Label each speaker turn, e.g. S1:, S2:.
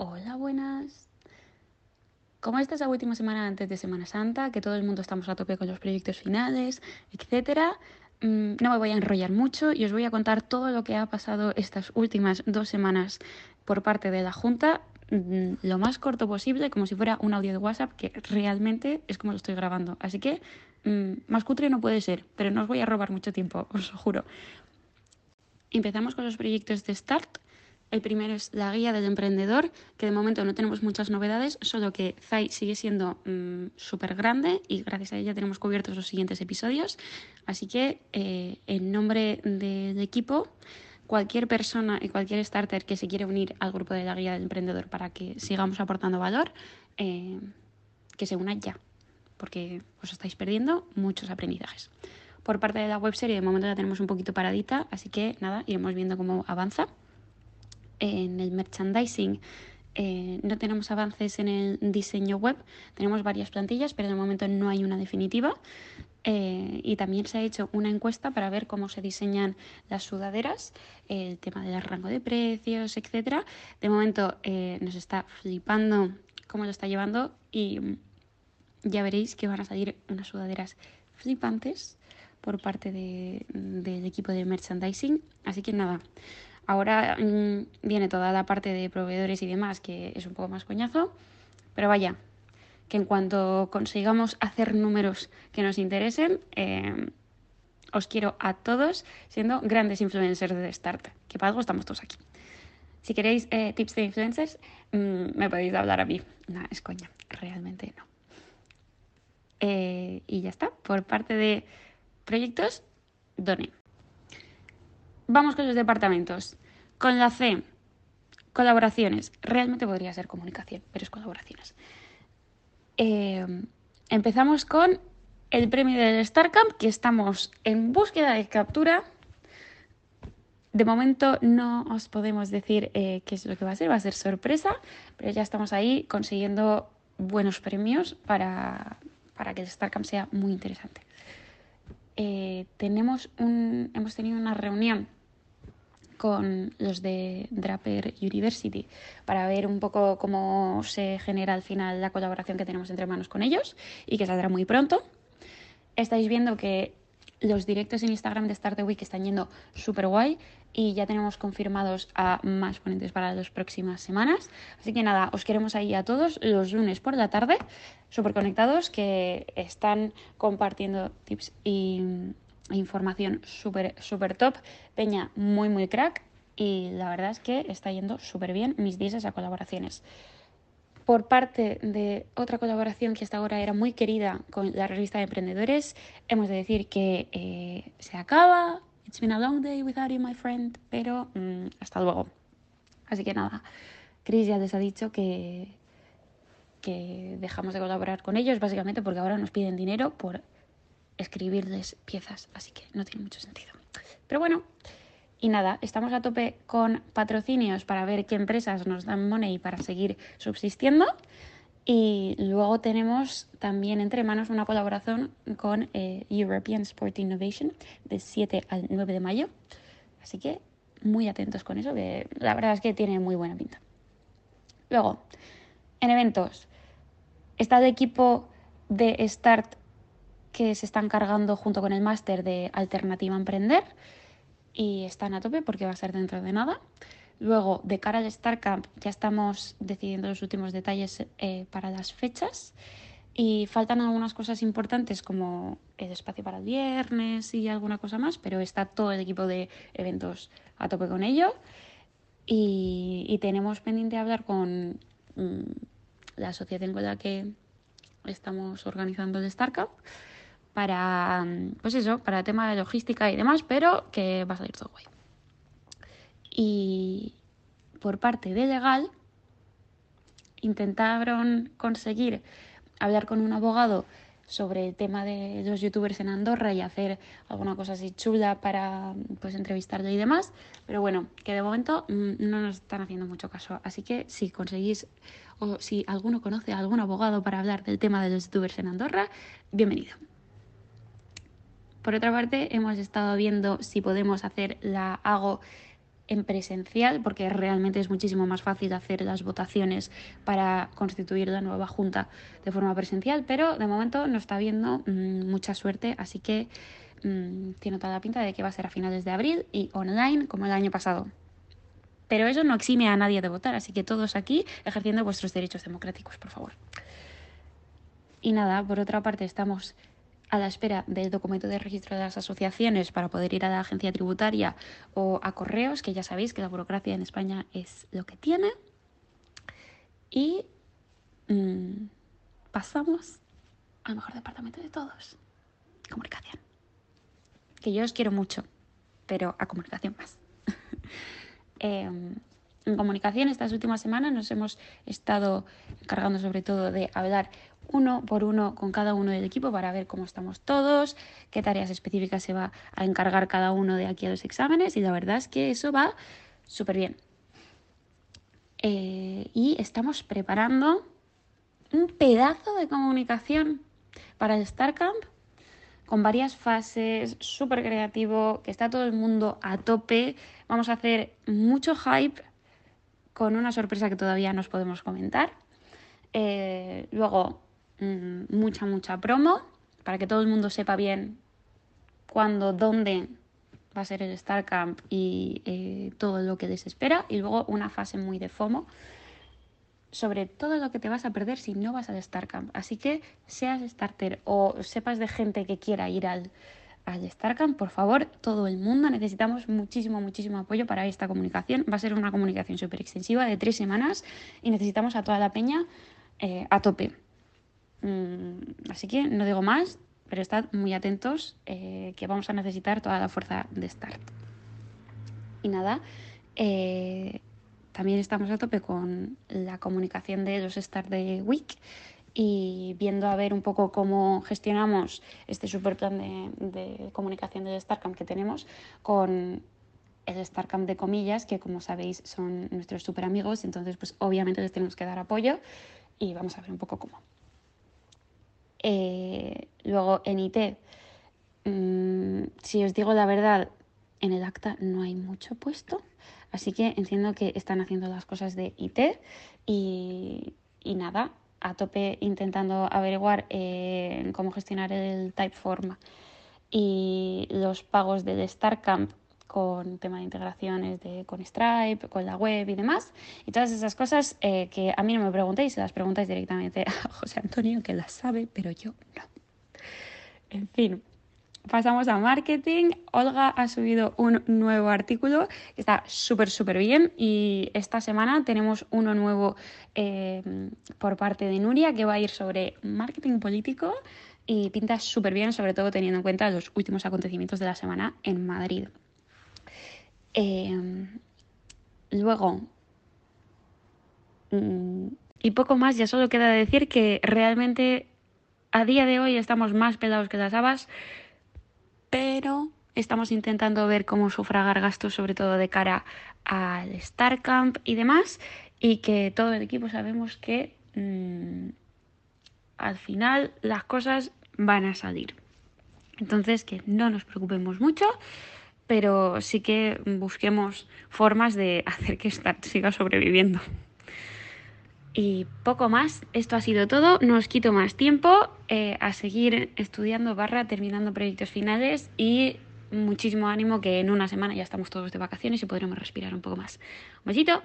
S1: Hola, buenas. Como esta es la última semana antes de Semana Santa, que todo el mundo estamos a tope con los proyectos finales, etcétera, mm, no me voy a enrollar mucho y os voy a contar todo lo que ha pasado estas últimas dos semanas por parte de la Junta, mm, lo más corto posible, como si fuera un audio de WhatsApp, que realmente es como lo estoy grabando. Así que mm, más cutre no puede ser, pero no os voy a robar mucho tiempo, os lo juro. Empezamos con los proyectos de Start. El primero es la guía del emprendedor, que de momento no tenemos muchas novedades, solo que Zai sigue siendo mm, súper grande y gracias a ella tenemos cubiertos los siguientes episodios. Así que eh, en nombre del equipo, cualquier persona y cualquier starter que se quiere unir al grupo de la guía del emprendedor para que sigamos aportando valor, eh, que se una ya, porque os estáis perdiendo muchos aprendizajes. Por parte de la webserie, de momento la tenemos un poquito paradita, así que nada, iremos viendo cómo avanza. En el merchandising eh, no tenemos avances en el diseño web, tenemos varias plantillas, pero de momento no hay una definitiva. Eh, y también se ha hecho una encuesta para ver cómo se diseñan las sudaderas, el tema del rango de precios, etcétera. De momento eh, nos está flipando cómo lo está llevando y ya veréis que van a salir unas sudaderas flipantes por parte del equipo de merchandising. Así que nada, ahora mm, viene toda la parte de proveedores y demás, que es un poco más coñazo, pero vaya, que en cuanto consigamos hacer números que nos interesen, eh, os quiero a todos siendo grandes influencers de Start, que para algo estamos todos aquí. Si queréis eh, tips de influencers, mm, me podéis hablar a mí. No, es coña, realmente no. Eh, y ya está, por parte de proyectos, Done. Vamos con los departamentos. Con la C, colaboraciones. Realmente podría ser comunicación, pero es colaboraciones. Eh, empezamos con el premio del StarCamp, que estamos en búsqueda de captura. De momento no os podemos decir eh, qué es lo que va a ser, va a ser sorpresa, pero ya estamos ahí consiguiendo buenos premios para, para que el StarCamp sea muy interesante. Eh, tenemos un, hemos tenido una reunión con los de Draper University para ver un poco cómo se genera al final la colaboración que tenemos entre manos con ellos y que saldrá muy pronto. Estáis viendo que los directos en Instagram de Start the Week están yendo súper guay y ya tenemos confirmados a más ponentes para las próximas semanas. Así que nada, os queremos ahí a todos los lunes por la tarde, súper conectados, que están compartiendo tips y información súper, súper top. Peña, muy, muy crack. Y la verdad es que está yendo súper bien mis días a colaboraciones. Por parte de otra colaboración que hasta ahora era muy querida con la revista de emprendedores, hemos de decir que eh, se acaba. It's been a long day without you, my friend, pero mm, hasta luego. Así que nada, Chris ya les ha dicho que, que dejamos de colaborar con ellos, básicamente porque ahora nos piden dinero por escribirles piezas, así que no tiene mucho sentido. Pero bueno, y nada, estamos a tope con patrocinios para ver qué empresas nos dan money para seguir subsistiendo. Y luego tenemos también entre manos una colaboración con eh, European Sport Innovation del 7 al 9 de mayo. Así que muy atentos con eso, que la verdad es que tiene muy buena pinta. Luego, en eventos, está el equipo de Start que se están cargando junto con el máster de Alternativa a Emprender y están a tope porque va a ser dentro de nada. Luego, de cara al StarCamp, ya estamos decidiendo los últimos detalles eh, para las fechas y faltan algunas cosas importantes como el espacio para el viernes y alguna cosa más, pero está todo el equipo de eventos a tope con ello. Y, tenemos pendiente hablar con mm, la asociación con la que estamos organizando el StarCamp para, pues eso, para tema de logística y demás, pero que va a salir todo guay. Y por parte de legal, intentaron conseguir hablar con un abogado sobre el tema de los youtubers en Andorra y hacer alguna cosa así chula para pues entrevistarle y demás, pero bueno, que de momento mm, no nos están haciendo mucho caso, así que si conseguís o si alguno conoce a algún abogado para hablar del tema de los youtubers en Andorra, bienvenido. Por otra parte, hemos estado viendo si podemos hacer la hago en presencial, porque realmente es muchísimo más fácil hacer las votaciones para constituir la nueva junta de forma presencial, pero de momento no está habiendo mm, mucha suerte, así que mm, tiene toda la pinta de que va a ser a finales de abril y online como el año pasado. Pero eso no exime a nadie de votar, así que todos aquí ejerciendo vuestros derechos democráticos, por favor. Y nada, por otra parte, estamos a la espera del documento de registro de las asociaciones para poder ir a la agencia tributaria o a correos, que ya sabéis que la burocracia en España es lo que tiene. Y mm, pasamos al mejor departamento de todos, comunicación. Que yo os quiero mucho, pero a comunicación más. Em, en comunicación estas últimas semanas nos hemos estado encargando sobre todo de hablar uno por uno con cada uno del equipo para ver cómo estamos todos, qué tareas específicas se va a encargar cada uno de aquí a los exámenes y la verdad es que eso va súper bien. Eh, y estamos preparando un pedazo de comunicación para el StarCamp con varias fases, súper creativo, que está todo el mundo a tope. Vamos a hacer mucho hype con una sorpresa que todavía nos podemos comentar. Eh, luego, Mm, mucha, mucha promo para que todo el mundo sepa bien cuándo, dónde va a ser el StarCamp y eh, todo lo que les espera. Y luego una fase muy de FOMO sobre todo lo que te vas a perder si no vas al StarCamp. Así que seas starter o sepas de gente que quiera ir al, al StarCamp, por favor, todo el mundo necesitamos muchísimo, muchísimo apoyo para esta comunicación. Va a ser una comunicación súper extensiva de tres semanas y necesitamos a toda la peña eh, a tope. Mm, así que no digo más, pero estad muy atentos eh, que vamos a necesitar toda la fuerza de Start. Y nada, eh, también estamos a tope con la comunicación de los Start de Week y viendo a ver un poco cómo gestionamos este super plan de, comunicación del StarCamp que tenemos con el StarCamp de comillas, que como sabéis son nuestros super amigos, entonces pues obviamente les tenemos que dar apoyo y vamos a ver un poco cómo. Eh, luego en IT, mm, si os digo la verdad, en el acta no hay mucho puesto, así que entiendo que están haciendo las cosas de IT y, nada, a tope intentando averiguar eh, cómo gestionar el Typeform y los pagos del StarCamp con tema de integraciones de, con Stripe, con la web y demás. Y todas esas cosas eh, que a mí no me preguntéis, se las preguntáis directamente a José Antonio, que las sabe, pero yo no. En fin, pasamos a marketing. Olga ha subido un nuevo artículo que está súper, súper bien. Y esta semana tenemos uno nuevo eh, por parte de Nuria que va a ir sobre marketing político y pinta súper bien, sobre todo teniendo en cuenta los últimos acontecimientos de la semana en Madrid. Em, luego, mm, y poco más, ya solo queda decir que realmente a día de hoy estamos más pelados que las habas, pero estamos intentando ver cómo sufragar gastos, sobre todo de cara al StarCamp y demás, y que todo el equipo sabemos que mm, al final las cosas van a salir. Entonces, que no nos preocupemos mucho pero sí que busquemos formas de hacer que Start siga sobreviviendo. Y poco más, esto ha sido todo, no os quito más tiempo eh, a seguir estudiando barra, terminando proyectos finales y muchísimo ánimo que en una semana ya estamos todos de vacaciones y podremos respirar un poco más. Un besito.